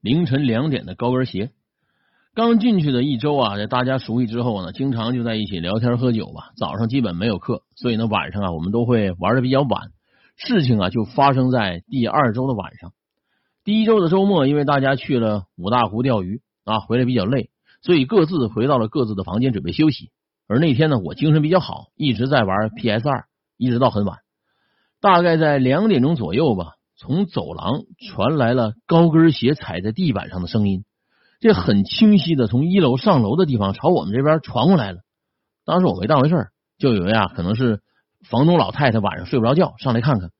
凌晨两点的高跟鞋。刚进去的一周啊，在大家熟悉之后呢，经常就在一起聊天喝酒吧。早上基本没有课，所以呢晚上啊，我们都会玩的比较晚。事情啊，就发生在第二周的晚上。第一周的周末，因为大家去了五大湖钓鱼啊，回来比较累，所以各自回到了各自的房间准备休息。而那天呢，我精神比较好，一直在玩 PS 二，一直到很晚。大概在两点钟左右吧，从走廊传来了高跟鞋踩在地板上的声音。这很清晰的从一楼上楼的地方朝我们这边传过来了。当时我没当回事就以为啊可能是房东老太太晚上睡不着觉上来看看。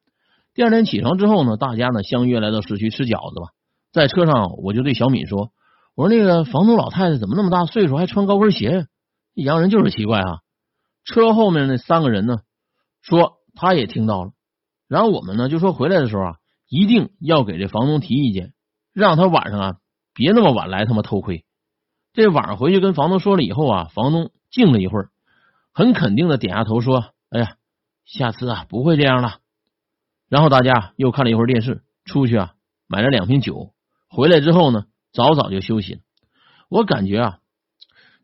第二天起床之后呢，大家呢相约来到市区吃饺子吧。在车上我就对小敏说：“我说那个房东老太太怎么那么大岁数还穿高跟鞋？洋人就是奇怪啊。”车后面那三个人呢说他也听到了，然后我们呢就说回来的时候啊一定要给这房东提意见，让他晚上啊。别那么晚来他妈偷窥！这晚上回去跟房东说了以后啊，房东静了一会儿，很肯定的点下头说：“哎呀，下次啊不会这样了。”然后大家又看了一会儿电视，出去啊买了两瓶酒，回来之后呢，早早就休息了。我感觉啊，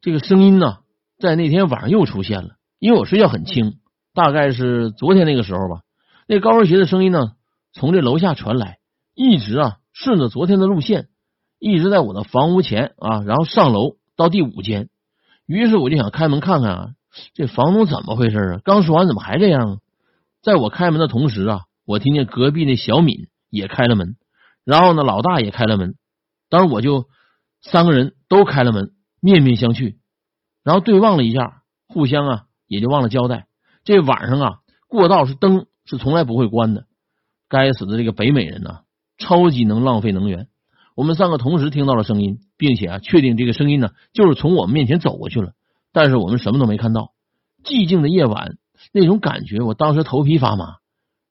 这个声音呢，在那天晚上又出现了，因为我睡觉很轻，大概是昨天那个时候吧。那高跟鞋的声音呢，从这楼下传来，一直啊顺着昨天的路线。一直在我的房屋前啊，然后上楼到第五间，于是我就想开门看看啊，这房东怎么回事啊？刚说完怎么还这样啊？在我开门的同时啊，我听见隔壁那小敏也开了门，然后呢，老大也开了门，当时我就三个人都开了门，面面相觑，然后对望了一下，互相啊也就忘了交代。这晚上啊，过道是灯是从来不会关的，该死的这个北美人呐，超级能浪费能源。我们三个同时听到了声音，并且啊，确定这个声音呢，就是从我们面前走过去了。但是我们什么都没看到。寂静的夜晚，那种感觉，我当时头皮发麻。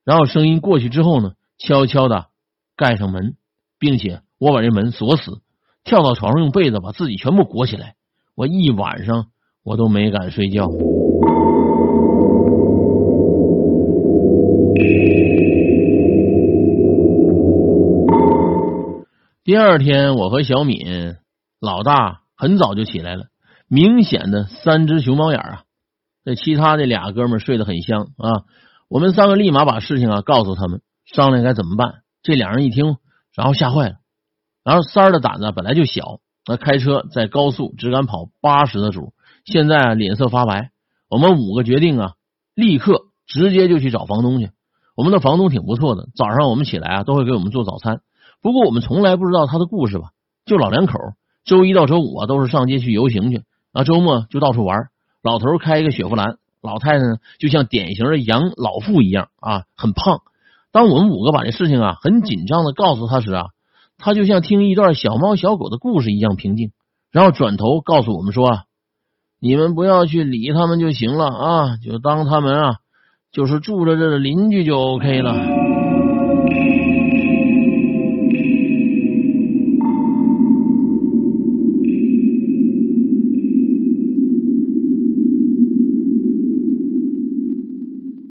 然后声音过去之后呢，悄悄的盖上门，并且我把这门锁死，跳到床上用被子把自己全部裹起来。我一晚上我都没敢睡觉。第二天，我和小敏老大很早就起来了，明显的三只熊猫眼啊。这其他的俩哥们睡得很香啊。我们三个立马把事情啊告诉他们，商量该怎么办。这两人一听，然后吓坏了。然后三儿的胆子本来就小，那开车在高速只敢跑八十的主，现在啊脸色发白。我们五个决定啊，立刻直接就去找房东去。我们的房东挺不错的，早上我们起来啊都会给我们做早餐。不过我们从来不知道他的故事吧？就老两口，周一到周五啊都是上街去游行去啊，周末就到处玩。老头开一个雪佛兰，老太太呢就像典型的养老妇一样啊，很胖。当我们五个把这事情啊很紧张的告诉他时啊，他就像听一段小猫小狗的故事一样平静，然后转头告诉我们说啊，你们不要去理他们就行了啊，就当他们啊就是住着这的邻居就 OK 了。